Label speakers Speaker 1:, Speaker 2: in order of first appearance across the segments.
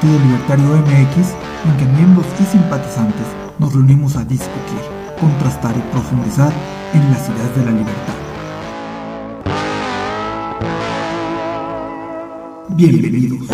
Speaker 1: Partido Libertario MX en que miembros y simpatizantes nos reunimos a discutir, contrastar y profundizar en las ideas de la libertad. Bienvenidos.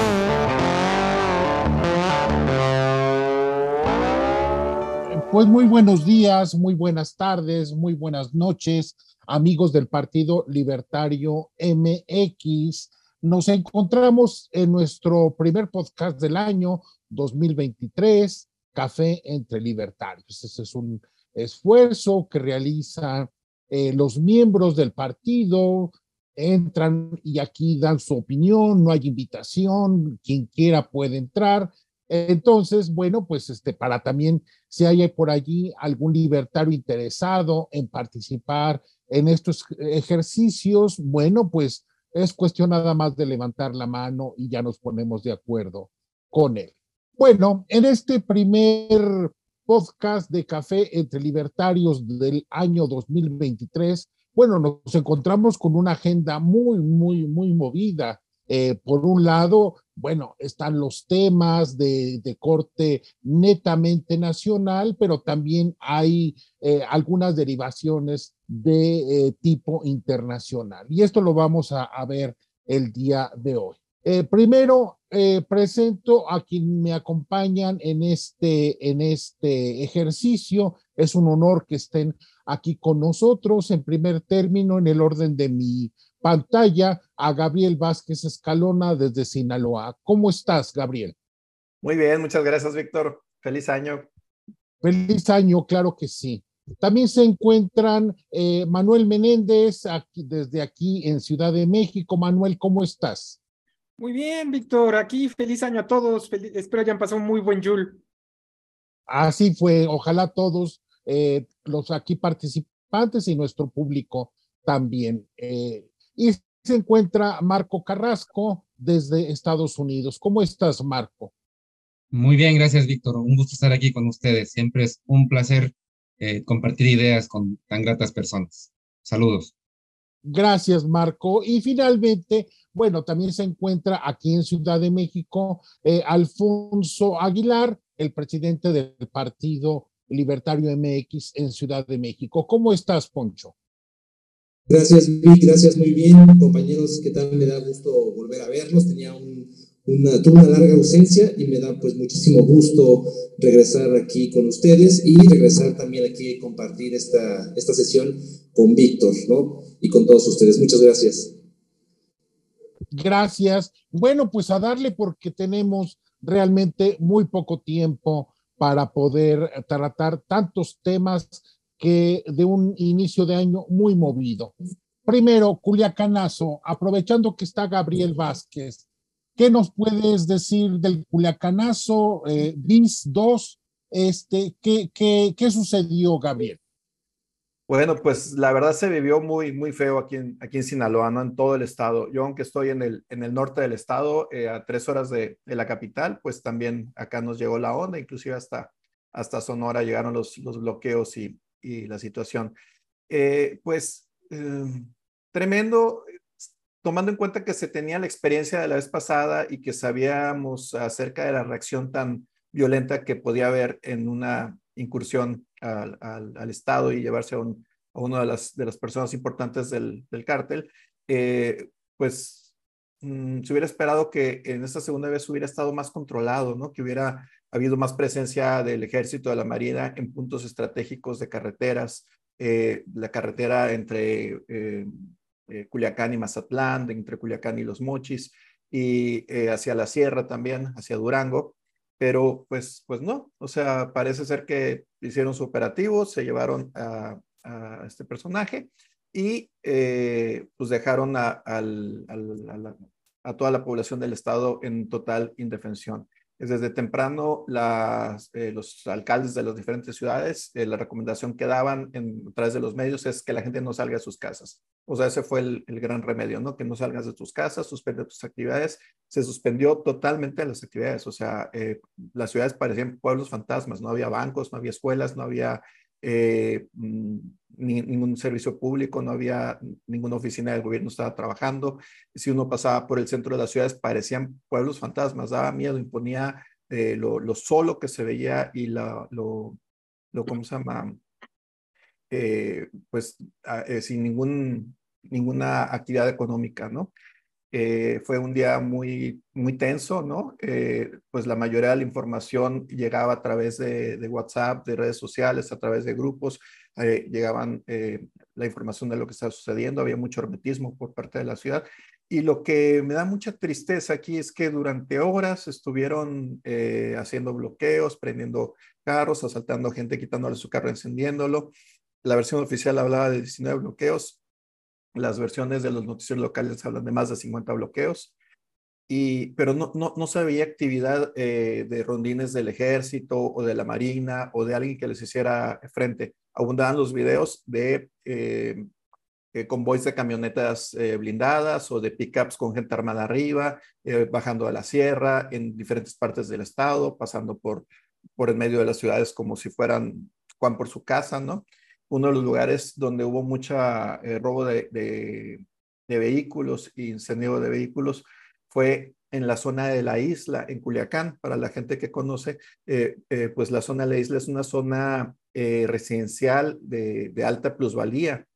Speaker 2: Pues muy buenos días, muy buenas tardes, muy buenas noches, amigos del Partido Libertario MX. Nos encontramos en nuestro primer podcast del año 2023, Café entre Libertarios. Ese es un esfuerzo que realizan eh, los miembros del partido, entran y aquí dan su opinión, no hay invitación, quien quiera puede entrar. Entonces, bueno, pues este, para también si hay por allí algún libertario interesado en participar en estos ejercicios, bueno, pues es cuestión nada más de levantar la mano y ya nos ponemos de acuerdo con él. Bueno, en este primer podcast de Café entre Libertarios del año 2023, bueno, nos encontramos con una agenda muy, muy, muy movida. Eh, por un lado, bueno, están los temas de, corte netamente nacional, pero también hay eh, algunas derivaciones de eh, tipo internacional. Y esto lo vamos a, a ver el día de hoy. Primero, presento a quien me acompañan en este, en este ejercicio. Es un honor que estén aquí con nosotros. En primer término, en el orden de mi pantalla, a Gabriel Vázquez Escalona desde Sinaloa. ¿Cómo estás, Gabriel?
Speaker 3: Muy bien, muchas gracias, Víctor. Feliz año.
Speaker 2: Feliz año, claro que sí. También se encuentran eh, Manuel Menéndez aquí, desde aquí en Ciudad de México. Manuel, ¿cómo estás?
Speaker 4: Muy bien, Víctor. Aquí feliz año a todos. Feliz, espero hayan pasado un muy buen Yul.
Speaker 2: Así fue. Ojalá todos eh, los aquí participantes y nuestro público también. Eh, y se encuentra Marco Carrasco desde Estados Unidos. ¿Cómo estás, Marco?
Speaker 5: Muy bien, gracias, Víctor. Un gusto estar aquí con ustedes. Siempre es un placer eh, compartir ideas con tan gratas personas. Saludos.
Speaker 2: Gracias, Marco. Y finalmente, bueno, también se encuentra aquí en Ciudad de México eh, Alfonso Aguilar, el presidente del Partido Libertario MX en Ciudad de México. ¿Cómo estás, Poncho?
Speaker 6: Gracias, Vic. Gracias, muy bien. Compañeros, ¿qué tal? Me da gusto volver a verlos. Tenía un, una, tuve una larga ausencia y me da pues muchísimo gusto regresar aquí con ustedes y regresar también aquí y compartir esta, esta sesión con Víctor, ¿no? Y con todos ustedes. Muchas gracias.
Speaker 2: Gracias. Bueno, pues a darle porque tenemos realmente muy poco tiempo para poder tratar tantos temas que de un inicio de año muy movido. Primero, Culiacanazo, aprovechando que está Gabriel Vázquez, ¿qué nos puedes decir del Culiacanazo eh, BIS 2? Este, ¿qué, qué, ¿Qué sucedió, Gabriel?
Speaker 3: Bueno, pues la verdad se vivió muy, muy feo aquí en, aquí en Sinaloa, ¿no? En todo el estado. Yo, aunque estoy en el, en el norte del estado, eh, a tres horas de, de, la capital, pues también acá nos llegó la onda, inclusive hasta, hasta Sonora llegaron los, los bloqueos y, y la situación. Eh, pues eh, tremendo, tomando en cuenta que se tenía la experiencia de la vez pasada y que sabíamos acerca de la reacción tan violenta que podía haber en una incursión al, al, Estado y llevarse a, un, una de las, de las personas importantes del, del cártel, eh, pues mmm, se hubiera esperado que en esta segunda vez hubiera estado más controlado, ¿no? Que hubiera habido más presencia del ejército, de la marina en puntos estratégicos de carreteras, eh, la carretera entre eh, eh, Culiacán y Mazatlán, entre Culiacán y Los Mochis, y hacia la sierra también, hacia Durango, pero pues, pues no, o sea, parece ser que hicieron su operativo, se llevaron a, este personaje y pues dejaron a toda la población del estado en total indefensión. Desde temprano, eh, los alcaldes de las diferentes ciudades, eh, la recomendación que daban en, a través de los medios es que la gente no salga de sus casas. O sea, ese fue el, el gran remedio, ¿no? Que no salgas de tus casas, suspende tus actividades. Se suspendió totalmente las actividades. O sea, eh, las ciudades parecían pueblos fantasmas. No había bancos, no había escuelas, no había eh, mm, ni, ningún servicio público, no había ninguna oficina del gobierno estaba trabajando. Si uno pasaba por el centro de las ciudades, parecían pueblos fantasmas, daba miedo, imponía eh, lo, lo, solo que se veía y la, lo, lo, ¿cómo se llama? Eh, pues sin ningún, ninguna actividad económica, ¿no? Eh, fue un día muy, muy tenso, ¿no? Eh, pues la mayoría de la información llegaba a través de, WhatsApp, de redes sociales, a través de grupos, eh, llegaban la información de lo que estaba sucediendo, había mucho hermetismo por parte de la ciudad. Y lo que me da mucha tristeza aquí es que durante horas estuvieron haciendo bloqueos, prendiendo carros, asaltando gente, quitándole su carro, encendiéndolo. La versión oficial hablaba de 19 bloqueos, las versiones de los noticieros locales hablan de más de 50 bloqueos, y, pero no, no, no se veía actividad eh, de rondines del ejército o de la marina o de alguien que les hiciera frente. Abundaban los videos de eh, eh, convoys de camionetas eh, blindadas o de pickups con gente armada arriba, eh, bajando a la sierra en diferentes partes del estado, pasando por, por en medio de las ciudades como si fueran Juan por su casa, ¿no? Uno de los lugares donde hubo mucha eh, robo de, vehículos y incendio de vehículos fue en la zona de la isla, en Culiacán. Para la gente que conoce, eh, eh, pues la zona de la isla es una zona residencial de, de, alta plusvalía.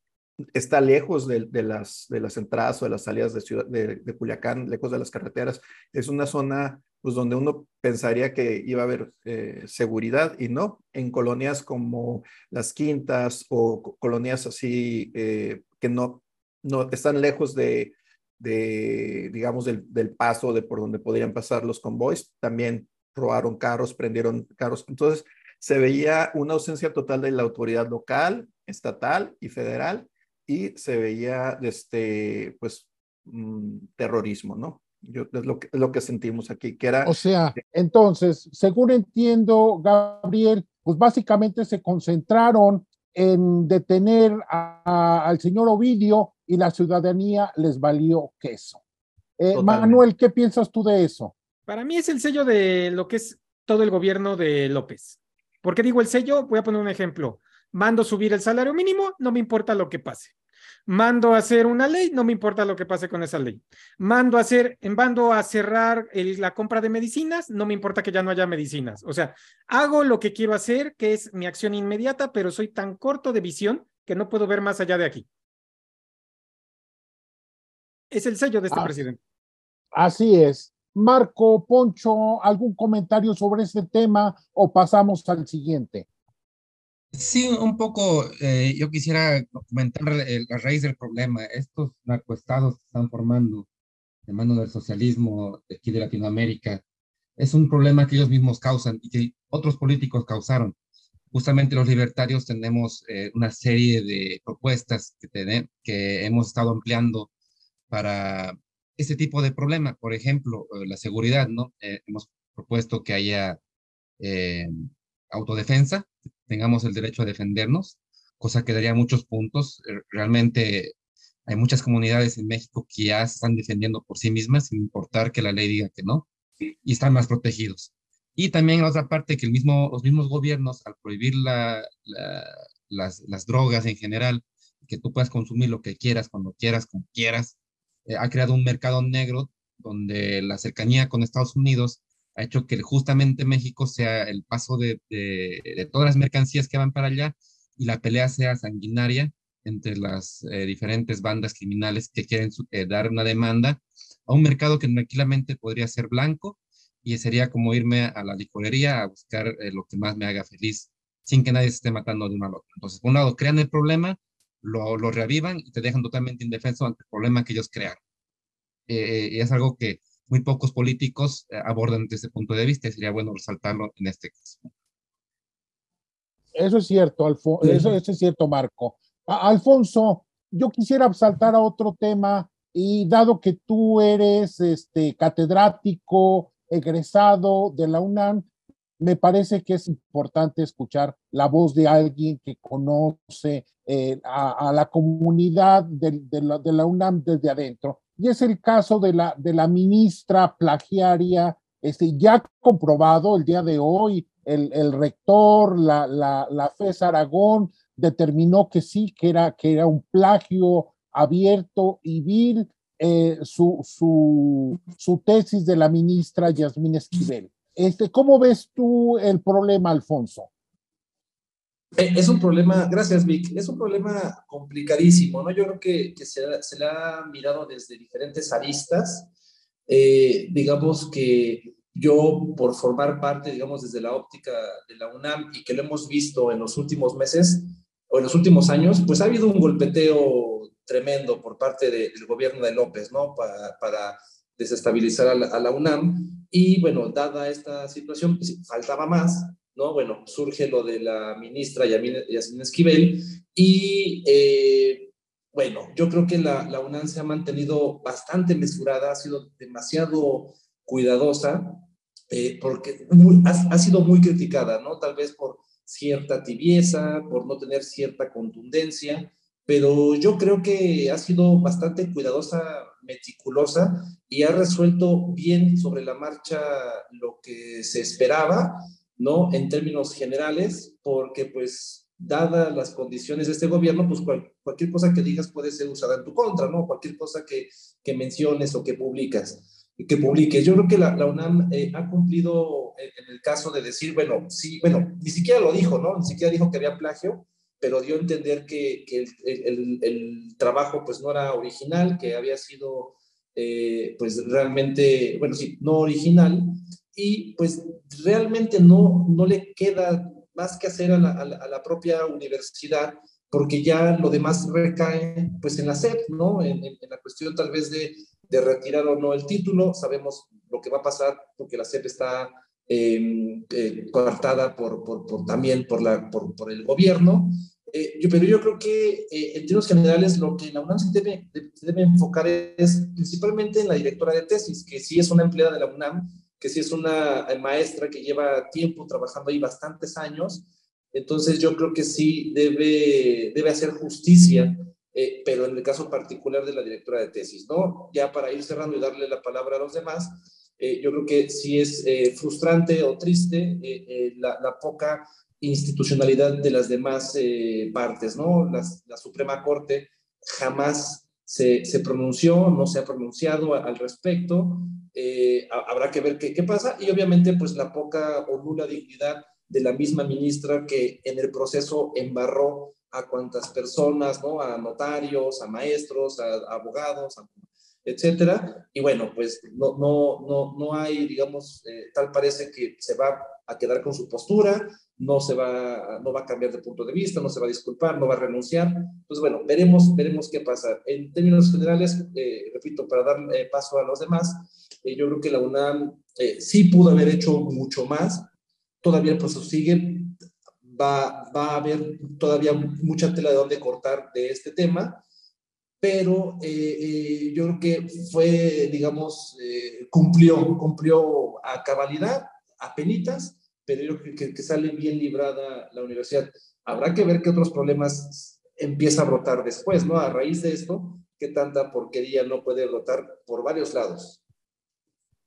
Speaker 3: Está lejos de, de, las, de las entradas o de las salidas de, ciudad, de, de Culiacán, lejos de las carreteras. Es una zona pues donde uno pensaría que iba a haber eh, seguridad y no, en colonias como las quintas o colonias así eh, que no, no están lejos de, de digamos, del, del, paso de por donde podrían pasar los convoys, también robaron carros, prendieron carros. Entonces, se veía una ausencia total de la autoridad local, estatal y federal y se veía, este, pues, mm, terrorismo, ¿no? Yo, es, lo que, es lo que sentimos aquí, que era...
Speaker 2: O sea, entonces, según entiendo, Gabriel, pues básicamente se concentraron en detener a, a, al señor Ovidio y la ciudadanía les valió queso. Eh, Manuel, ¿qué piensas tú de eso?
Speaker 4: Para mí es el sello de lo que es todo el gobierno de López. ¿Por qué digo el sello? Voy a poner un ejemplo. Mando subir el salario mínimo, no me importa lo que pase. Mando a hacer una ley, no me importa lo que pase con esa ley. Mando a hacer, mando a cerrar el, la compra de medicinas, no me importa que ya no haya medicinas. O sea, hago lo que quiero hacer, que es mi acción inmediata, pero soy tan corto de visión que no puedo ver más allá de aquí. Es el sello de este ah, presidente.
Speaker 2: Así es. Marco, Poncho, ¿algún comentario sobre este tema o pasamos al siguiente?
Speaker 5: Sí, un poco, eh, yo quisiera comentar eh, la raíz del problema. Estos narcoestados que están formando de mano del socialismo de aquí de Latinoamérica es un problema que ellos mismos causan y que otros políticos causaron. Justamente los libertarios tenemos eh, una serie de propuestas que, que hemos estado ampliando para este tipo de problema. Por ejemplo, la seguridad, ¿no? Hemos propuesto que haya autodefensa, tengamos el derecho a defendernos, cosa que daría muchos puntos. Eh, realmente hay muchas comunidades en México que ya están defendiendo por sí mismas, sin importar que la ley diga que no, y están más protegidos. Y también la otra parte, que el mismo, los mismos gobiernos, al prohibir la, la, las, las drogas en general, que tú puedas consumir lo que quieras, cuando quieras, como quieras, eh, ha creado un mercado negro donde la cercanía con Estados Unidos ha hecho que justamente México sea el paso de, todas las mercancías que van para allá y la pelea sea sanguinaria entre las eh, diferentes bandas criminales que quieren eh, dar una demanda a un mercado que tranquilamente podría ser blanco y sería como irme a la licorería a buscar eh, lo que más me haga feliz sin que nadie se esté matando de uno al otro. Entonces, por un lado, crean el problema, lo, reavivan y te dejan totalmente indefenso ante el problema que ellos crearon. Y es algo que muy pocos políticos eh, abordan desde ese punto de vista y sería bueno resaltarlo en este caso.
Speaker 2: Eso es cierto, Alfo eso, eso, es cierto, Marco. A Alfonso, yo quisiera saltar a otro tema y dado que tú eres este, catedrático, egresado de la UNAM, me parece que es importante escuchar la voz de alguien que conoce eh, a, la comunidad de, la, UNAM desde adentro. Y es el caso de la, de la ministra plagiaria, este, ya comprobado el día de hoy, el, el rector, la, la, la FES Aragón, determinó que sí, que era, que era un plagio abierto y vil eh, su, su, su, tesis de la ministra Yasmín Esquivel. Este, ¿Cómo ves tú el problema, Alfonso?
Speaker 6: Eh, es un problema, gracias Vic, es un problema complicadísimo, ¿no? Yo creo que, se, se le ha mirado desde diferentes aristas. Eh, digamos que yo, por formar parte, digamos, desde la óptica de la UNAM y que lo hemos visto en los últimos meses, o en los últimos años, pues ha habido un golpeteo tremendo por parte del gobierno de López, ¿no? Para, desestabilizar a la, UNAM. Y bueno, dada esta situación, pues faltaba más, ¿no? Bueno, surge lo de la ministra Yasmin Esquivel y eh, bueno, yo creo que la, la, UNAM se ha mantenido bastante mesurada, ha sido demasiado cuidadosa, eh, porque ha, ha, sido muy criticada, ¿no? Tal vez por cierta tibieza, por no tener cierta contundencia, pero yo creo que ha sido bastante cuidadosa, meticulosa y ha resuelto bien sobre la marcha lo que se esperaba, ¿no? En términos generales, porque pues dadas las condiciones de este gobierno, pues cualquier cosa que digas puede ser usada en tu contra, ¿no? Cualquier cosa que, que menciones o que publicas que publique. Yo creo que la, la UNAM eh, ha cumplido en, el caso de decir, bueno, sí, bueno, ni siquiera lo dijo, ¿no? Ni siquiera dijo que había plagio, pero dio a entender que, que el, el, el, trabajo pues no era original, que había sido eh, pues realmente, bueno, sí, no original, y pues realmente no, no le queda más que hacer a la, a la, propia universidad, porque ya lo demás recae pues en la SEP, ¿no? En, la cuestión tal vez de de retirar o no el título. Sabemos lo que va a pasar porque la CEP está em, eh, coartada por, por, también por, la, por, por el gobierno. Eh, yo, pero yo creo que eh, en términos generales lo que la UNAM se debe, debe enfocar es principalmente en la directora de tesis, que sí es una empleada de la UNAM, que sí es una maestra que lleva tiempo trabajando ahí bastantes años. Entonces yo creo que sí debe, debe hacer justicia eh, pero en el caso particular de la directora de tesis, ¿no? Ya para ir cerrando y darle la palabra a los demás, eh, yo creo que sí es eh, frustrante o triste la, la, poca institucionalidad de las demás partes, ¿no? la Suprema Corte jamás se, se, pronunció, no se ha pronunciado al respecto, habrá que ver qué, qué pasa y obviamente pues la poca o nula dignidad de la misma ministra que en el proceso embarró a cuantas personas, ¿no? A notarios, a maestros, a, abogados, etcétera. Y bueno, pues no, no, no, no hay, digamos, eh, tal parece que se va a quedar con su postura, no se va, no va a cambiar de punto de vista, no se va a disculpar, no va a renunciar. Pues bueno, veremos, veremos qué pasa. En términos generales, eh, repito, para dar eh, paso a los demás, yo creo que la UNAM sí pudo haber hecho mucho más. Todavía el proceso sigue, va, va a haber todavía mucha tela de donde cortar de este tema, pero eh, eh, yo creo que fue, digamos, eh, cumplió, cumplió a cabalidad, a penitas, pero yo creo que, que, sale bien librada la universidad. Habrá que ver qué otros problemas empieza a brotar después, ¿no? A raíz de esto, qué tanta porquería no puede brotar por varios lados.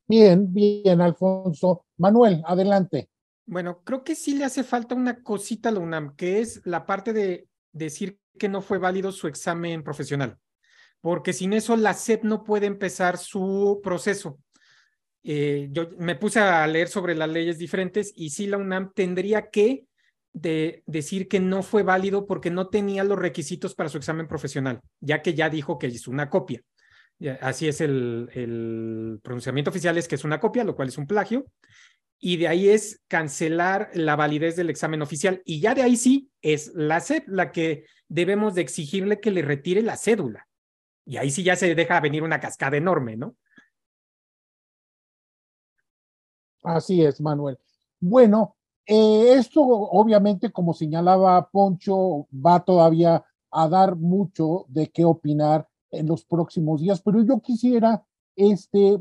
Speaker 2: Bien, bien, Alfonso. Manuel, adelante.
Speaker 4: Bueno, creo que sí le hace falta una cosita a la UNAM, que es la parte de decir que no fue válido su examen profesional, porque sin eso la SEP no puede empezar su proceso. Eh, yo me puse a leer sobre las leyes diferentes y sí la UNAM tendría que de decir que no fue válido porque no tenía los requisitos para su examen profesional, ya que ya dijo que es una copia. Así es el, pronunciamiento oficial, es que es una copia, lo cual es un plagio y de ahí es cancelar la validez del examen oficial. Y ya de ahí sí es la SEP la que debemos de exigirle que le retire la cédula. Y ahí sí ya se deja venir una cascada enorme, ¿no?
Speaker 2: Así es, Manuel. Bueno, eh, esto obviamente, como señalaba Poncho, va todavía a dar mucho de qué opinar en los próximos días, pero yo quisiera este,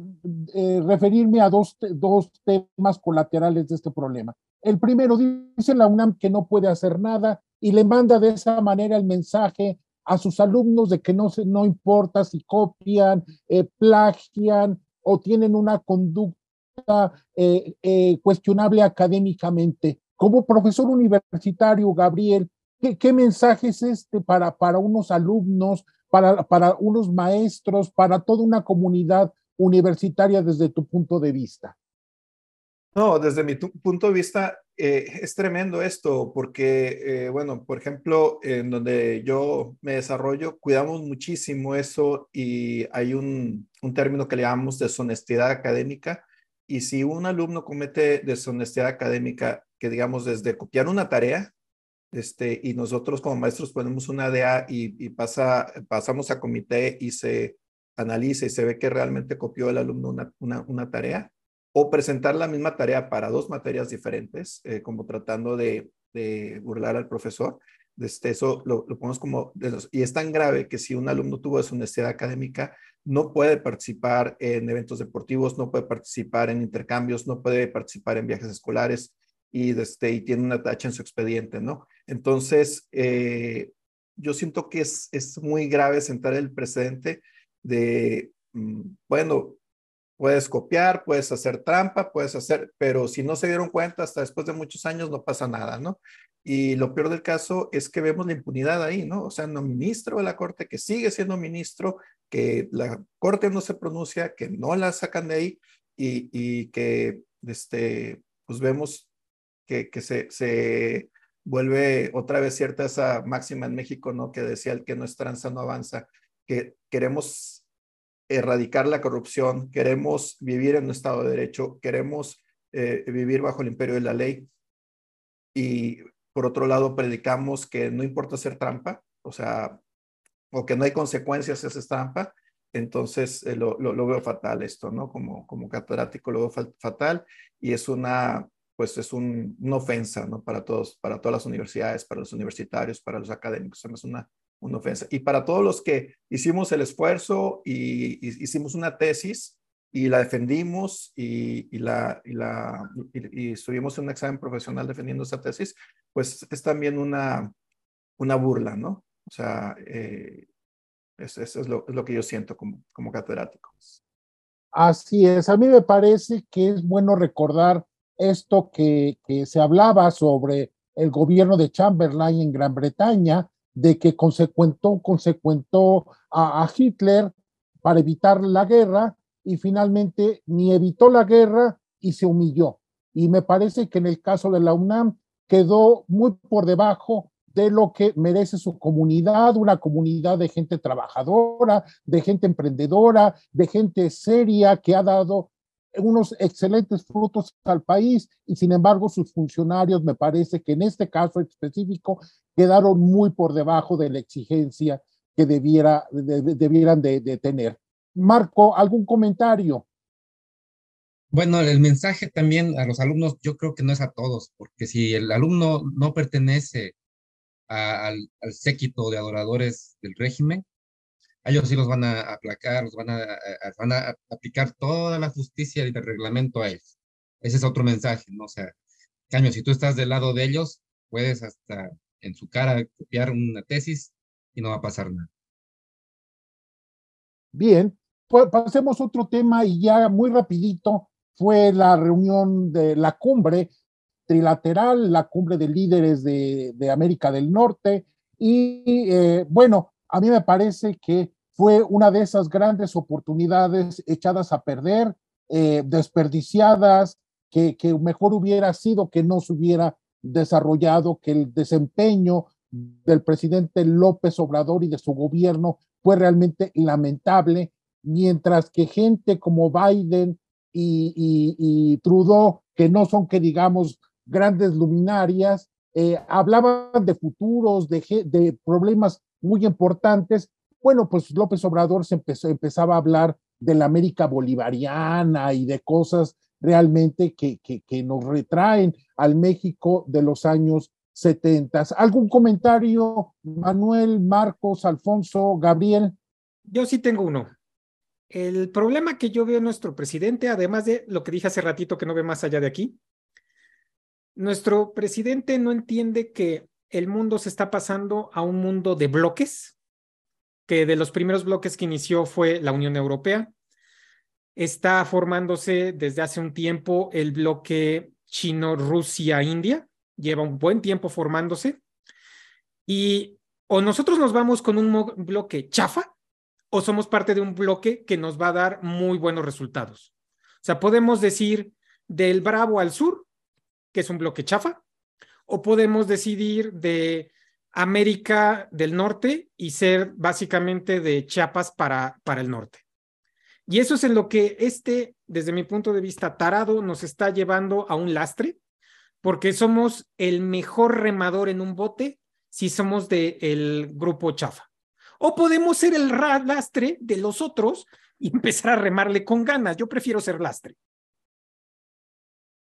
Speaker 2: eh, referirme a dos, dos temas colaterales de este problema. El primero dice la UNAM que no puede hacer nada y le manda de esa manera el mensaje a sus alumnos de que no, se, no importa si copian, eh, plagian o tienen una conducta eh, eh, cuestionable académicamente. Como profesor universitario, Gabriel, ¿qué, qué mensaje es este para, para unos alumnos, para, para unos maestros, para toda una comunidad universitaria desde tu punto de vista?
Speaker 3: No, desde mi punto de vista eh, es tremendo esto porque, eh, bueno, por ejemplo, en donde yo me desarrollo, cuidamos muchísimo eso y hay un, un término que le llamamos deshonestidad académica. Y si un alumno comete deshonestidad académica, que digamos desde copiar una tarea, este, y nosotros como maestros ponemos una DA y, pasa, pasamos a comité y se analiza y se ve que realmente copió el alumno una tarea, o presentar la misma tarea para dos materias diferentes, eh, como tratando de, burlar al profesor. Este, eso lo, lo ponemos como, y es tan grave que si un alumno tuvo deshonestidad académica, no puede participar en eventos deportivos, no puede participar en intercambios, no puede participar en viajes escolares y, este, y tiene una tacha en su expediente, ¿no? Entonces, eh, yo siento que es, es muy grave sentar el precedente de, mm, bueno, Puedes copiar, puedes hacer trampa, puedes hacer, pero si no se dieron cuenta hasta después de muchos años no pasa nada, ¿no? Y lo peor del caso es que vemos la impunidad ahí, ¿no? O sea, no ministro de la Corte que sigue siendo ministro, que la Corte no se pronuncia, que no la sacan de ahí y, y que, este, pues vemos que, que se, se vuelve otra vez cierta esa máxima en México, ¿no? Que decía el que no es tranza no avanza, que queremos erradicar la corrupción, queremos vivir en un Estado de Derecho, queremos eh, vivir bajo el imperio de la ley y por otro lado predicamos que no importa hacer trampa, o sea, o que no hay consecuencias si haces trampa, entonces eh, lo, lo, lo, veo fatal esto, ¿no? Como, como catedrático lo veo fatal y es una, pues es un, una ofensa, ¿no? Para todos, para todas las universidades, para los universitarios, para los académicos, es una, una ofensa. Y para todos los que hicimos el esfuerzo y, y hicimos una tesis y la defendimos y, y la, y, la, y, estuvimos en un examen profesional defendiendo esa tesis, pues es también una, una burla, ¿no? O sea, eh, eso, eso es, lo, es, lo, que yo siento como, como catedrático.
Speaker 2: Así es, a mí me parece que es bueno recordar esto que, que se hablaba sobre el gobierno de Chamberlain en Gran Bretaña, de que consecuentó, consecuentó a, a, Hitler para evitar la guerra y finalmente ni evitó la guerra y se humilló. Y me parece que en el caso de la UNAM quedó muy por debajo de lo que merece su comunidad, una comunidad de gente trabajadora, de gente emprendedora, de gente seria que ha dado unos excelentes frutos al país y sin embargo sus funcionarios me parece que en este caso específico quedaron muy por debajo de la exigencia que debiera, de, debieran de, tener. Marco, ¿algún comentario?
Speaker 5: Bueno, el mensaje también a los alumnos, yo creo que no es a todos, porque si el alumno no pertenece al, séquito de adoradores del régimen, ellos sí los van a aplacar, los van a, a, van a aplicar toda la justicia y el reglamento a ellos. Ese es otro mensaje, ¿no? O sea, cambio, si tú estás del lado de ellos, puedes hasta en su cara copiar una tesis y no va a pasar nada.
Speaker 2: Bien, pues pasemos a otro tema y ya muy rapidito fue la reunión de la cumbre trilateral, la cumbre de líderes de, de América del Norte y eh, bueno, a mí me parece que fue una de esas grandes oportunidades echadas a perder, eh, desperdiciadas, que, mejor hubiera sido que no se hubiera desarrollado, que el desempeño del presidente López Obrador y de su gobierno fue realmente lamentable, mientras que gente como Biden y, y, Trudeau, que no son que digamos grandes luminarias, eh, hablaban de futuros, de, problemas muy importantes. Bueno, pues López Obrador se empezó, empezaba a hablar de la América bolivariana y de cosas realmente que, que, que nos retraen al México de los años 70. ¿Algún comentario, Manuel, Marcos, Alfonso, Gabriel?
Speaker 4: Yo sí tengo uno. El problema que yo veo en nuestro presidente, además de lo que dije hace ratito que no ve más allá de aquí, nuestro presidente no entiende que el mundo se está pasando a un mundo de bloques, que de los primeros bloques que inició fue la Unión Europea. Está formándose desde hace un tiempo el bloque chino-Rusia-India, lleva un buen tiempo formándose. Y o nosotros nos vamos con un bloque chafa o somos parte de un bloque que nos va a dar muy buenos resultados. O sea, podemos decir del Bravo al sur, que es un bloque chafa, o podemos decidir de América del Norte y ser básicamente de Chiapas para, para el norte. Y eso es en lo que este, desde mi punto de vista, tarado nos está llevando a un lastre, porque somos el mejor remador en un bote si somos del grupo chafa. O podemos ser el lastre de los otros y empezar a remarle con ganas. Yo prefiero ser lastre.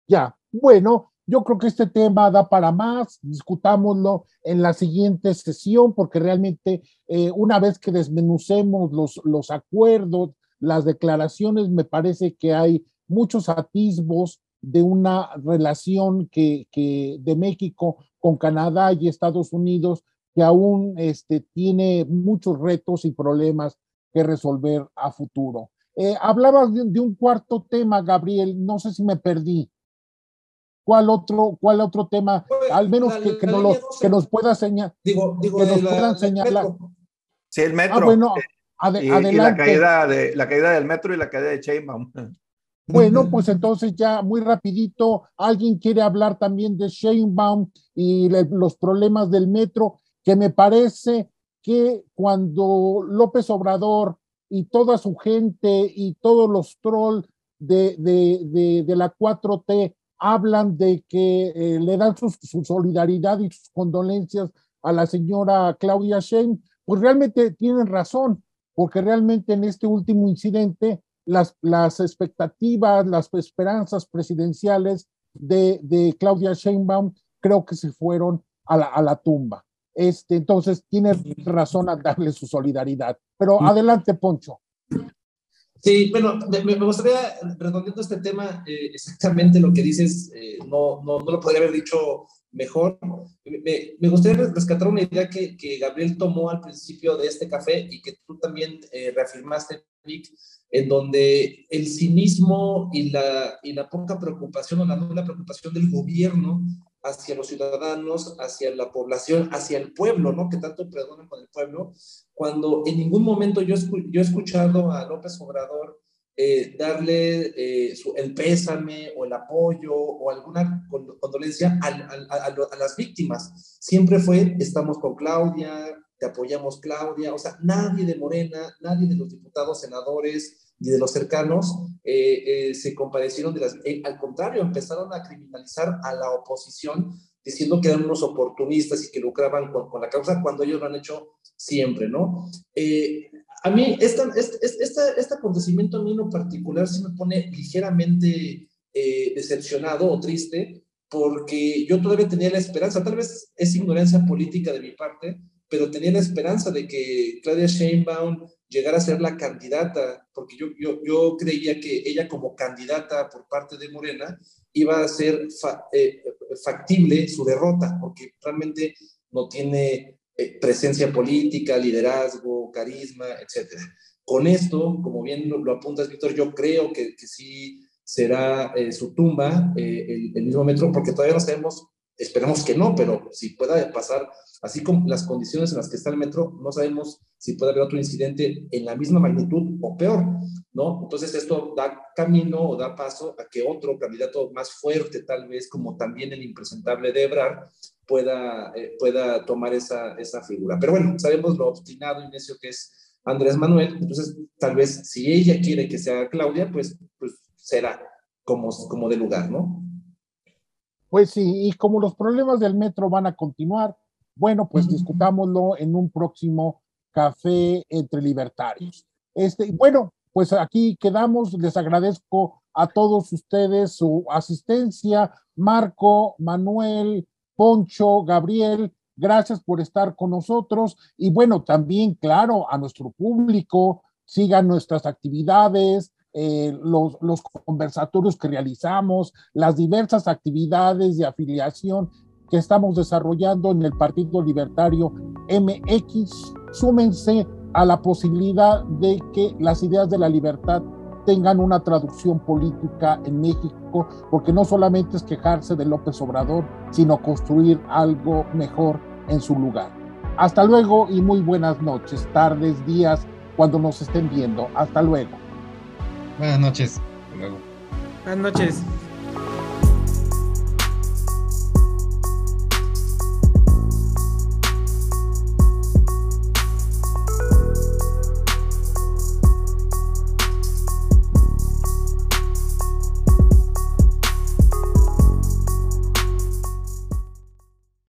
Speaker 2: Ya, bueno, yo creo que este tema da para más, discutámoslo en la siguiente sesión, porque realmente eh, una vez que desmenucemos los, los acuerdos, las declaraciones, me parece que hay muchos atisbos de una relación que, que de México con Canadá y Estados Unidos que aún este, tiene muchos retos y problemas que resolver a futuro. Eh, hablabas de, un cuarto tema, Gabriel, no sé si me perdí. ¿Cuál otro, cuál otro tema? Pues, Al menos que, que, no lo, que, nos pueda señalar.
Speaker 3: Digo, digo
Speaker 2: que nos puedan señalar.
Speaker 3: Sí, el metro.
Speaker 2: Ah, bueno,
Speaker 3: ade y, adelante. Y la, caída de, la caída del metro y la caída de Sheinbaum.
Speaker 2: Bueno, pues entonces ya muy rapidito, alguien quiere hablar también de Sheinbaum y le, los problemas del metro que me parece que cuando López Obrador y toda su gente y todos los trolls de, de, de, la 4T hablan de que eh, le dan su, su, solidaridad y sus condolencias a la señora Claudia Sheinbaum, pues realmente tienen razón, porque realmente en este último incidente las, las expectativas, las esperanzas presidenciales de, de Claudia Sheinbaum creo que se fueron a la, a la tumba. Este, entonces tiene razón a darle su solidaridad. Pero adelante, Poncho.
Speaker 6: Sí, bueno, me, me gustaría, redondeando este tema, eh, exactamente lo que dices, eh, no, no, no, lo podría haber dicho mejor. Me, gustaría rescatar una idea que, que, Gabriel tomó al principio de este café y que tú también eh, reafirmaste, en donde el cinismo y la, y la poca preocupación o la nula preocupación del gobierno hacia los ciudadanos, hacia la población, hacia el pueblo, ¿no? Que tanto predominan con el pueblo, cuando en ningún momento yo, yo he escuchado a López Obrador eh, darle eh, su, el pésame o el apoyo o alguna condolencia a, a, a, las víctimas. Siempre fue, estamos con Claudia, te apoyamos Claudia, o sea, nadie de Morena, nadie de los diputados, senadores, y de los cercanos eh, eh, se compadecieron de las... Eh, al contrario, empezaron a criminalizar a la oposición diciendo que eran unos oportunistas y que lucraban con, con la causa cuando ellos lo han hecho siempre, ¿no? a mí, esta, este, esta, este acontecimiento a mí en lo particular sí me pone ligeramente decepcionado o triste porque yo todavía tenía la esperanza, tal vez es ignorancia política de mi parte, pero tenía la esperanza de que Claudia Sheinbaum llegar a ser la candidata, porque yo, yo, yo creía que ella como candidata por parte de Morena iba a ser eh, factible su derrota, porque realmente no tiene eh, presencia política, liderazgo, carisma, etc. Con esto, como bien lo, apuntas, Víctor, yo creo que, que sí será eh, su tumba, el, el mismo metro, porque todavía no sabemos, esperamos que no, pero si pueda pasar Así como las condiciones en las que está el metro, no sabemos si puede haber otro incidente en la misma magnitud o peor, ¿no? Entonces esto da camino o da paso a que otro candidato más fuerte, tal vez como también el impresentable de pueda, eh, pueda tomar esa, esa figura. Pero bueno, sabemos lo obstinado y necio que es Andrés Manuel, entonces tal vez si ella quiere que sea Claudia, pues, pues será como, como de lugar, ¿no?
Speaker 2: Pues sí, y como los problemas del metro van a continuar, bueno, pues discutámoslo en un próximo café entre libertarios. Este, bueno, pues aquí quedamos. Les agradezco a todos ustedes su asistencia. Marco, Manuel, Poncho, Gabriel, Gracias por estar con nosotros y bueno, también, claro, a nuestro público, sigan nuestras actividades, eh, los, los, conversatorios que realizamos, las diversas actividades de afiliación que estamos desarrollando en el Partido Libertario MX. Súmense a la posibilidad de que las ideas de la libertad tengan una traducción política en México, porque no solamente es quejarse de López Obrador, sino construir algo mejor en su lugar. Hasta luego y muy buenas noches, tardes, días, cuando nos estén viendo. Hasta luego.
Speaker 5: Buenas noches. Hasta luego.
Speaker 4: Buenas noches.